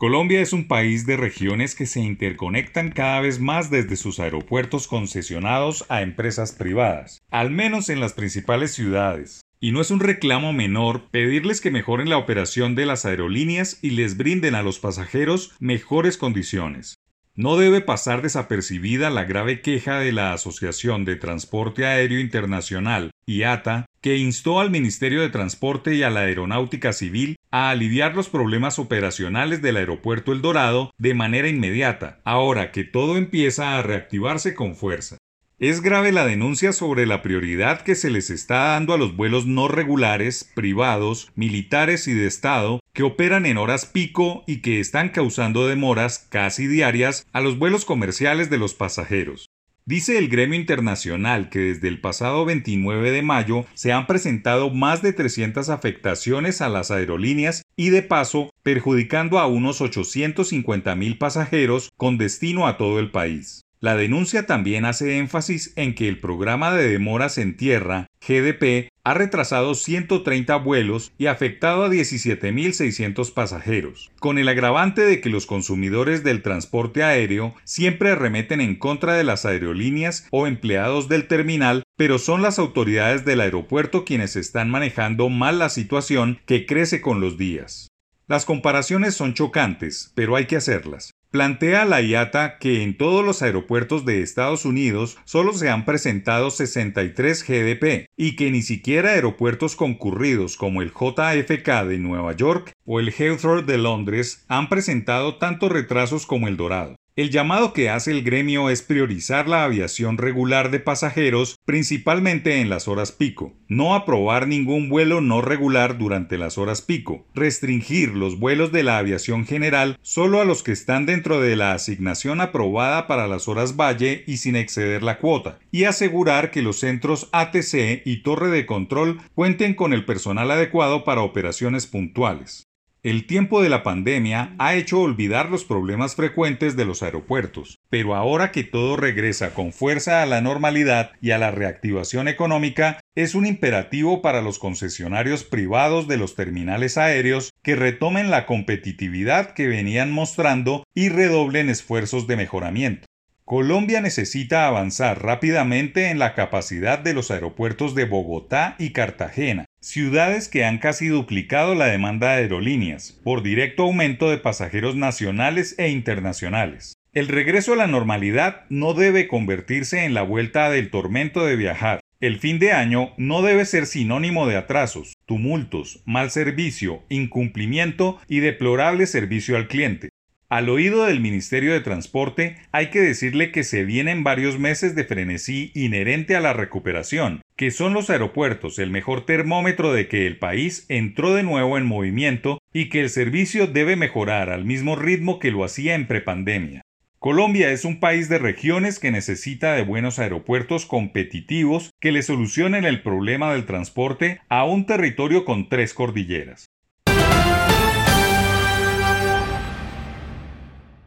Colombia es un país de regiones que se interconectan cada vez más desde sus aeropuertos concesionados a empresas privadas, al menos en las principales ciudades. Y no es un reclamo menor pedirles que mejoren la operación de las aerolíneas y les brinden a los pasajeros mejores condiciones. No debe pasar desapercibida la grave queja de la Asociación de Transporte Aéreo Internacional, IATA, que instó al Ministerio de Transporte y a la Aeronáutica Civil a aliviar los problemas operacionales del aeropuerto El Dorado de manera inmediata, ahora que todo empieza a reactivarse con fuerza. Es grave la denuncia sobre la prioridad que se les está dando a los vuelos no regulares, privados, militares y de Estado que operan en horas pico y que están causando demoras casi diarias a los vuelos comerciales de los pasajeros. Dice el gremio internacional que desde el pasado 29 de mayo se han presentado más de 300 afectaciones a las aerolíneas y de paso perjudicando a unos 850 mil pasajeros con destino a todo el país. La denuncia también hace énfasis en que el programa de demoras en tierra, GDP, ha retrasado 130 vuelos y afectado a 17.600 pasajeros, con el agravante de que los consumidores del transporte aéreo siempre arremeten en contra de las aerolíneas o empleados del terminal, pero son las autoridades del aeropuerto quienes están manejando mal la situación que crece con los días. Las comparaciones son chocantes, pero hay que hacerlas. Plantea la IATA que en todos los aeropuertos de Estados Unidos solo se han presentado 63 GDP y que ni siquiera aeropuertos concurridos como el JFK de Nueva York o el Heathrow de Londres han presentado tantos retrasos como el Dorado. El llamado que hace el gremio es priorizar la aviación regular de pasajeros, principalmente en las horas pico, no aprobar ningún vuelo no regular durante las horas pico, restringir los vuelos de la aviación general solo a los que están dentro de la asignación aprobada para las horas valle y sin exceder la cuota, y asegurar que los centros ATC y torre de control cuenten con el personal adecuado para operaciones puntuales. El tiempo de la pandemia ha hecho olvidar los problemas frecuentes de los aeropuertos, pero ahora que todo regresa con fuerza a la normalidad y a la reactivación económica, es un imperativo para los concesionarios privados de los terminales aéreos que retomen la competitividad que venían mostrando y redoblen esfuerzos de mejoramiento. Colombia necesita avanzar rápidamente en la capacidad de los aeropuertos de Bogotá y Cartagena, Ciudades que han casi duplicado la demanda de aerolíneas, por directo aumento de pasajeros nacionales e internacionales. El regreso a la normalidad no debe convertirse en la vuelta del tormento de viajar. El fin de año no debe ser sinónimo de atrasos, tumultos, mal servicio, incumplimiento y deplorable servicio al cliente. Al oído del Ministerio de Transporte hay que decirle que se vienen varios meses de frenesí inherente a la recuperación, que son los aeropuertos el mejor termómetro de que el país entró de nuevo en movimiento y que el servicio debe mejorar al mismo ritmo que lo hacía en prepandemia. Colombia es un país de regiones que necesita de buenos aeropuertos competitivos que le solucionen el problema del transporte a un territorio con tres cordilleras.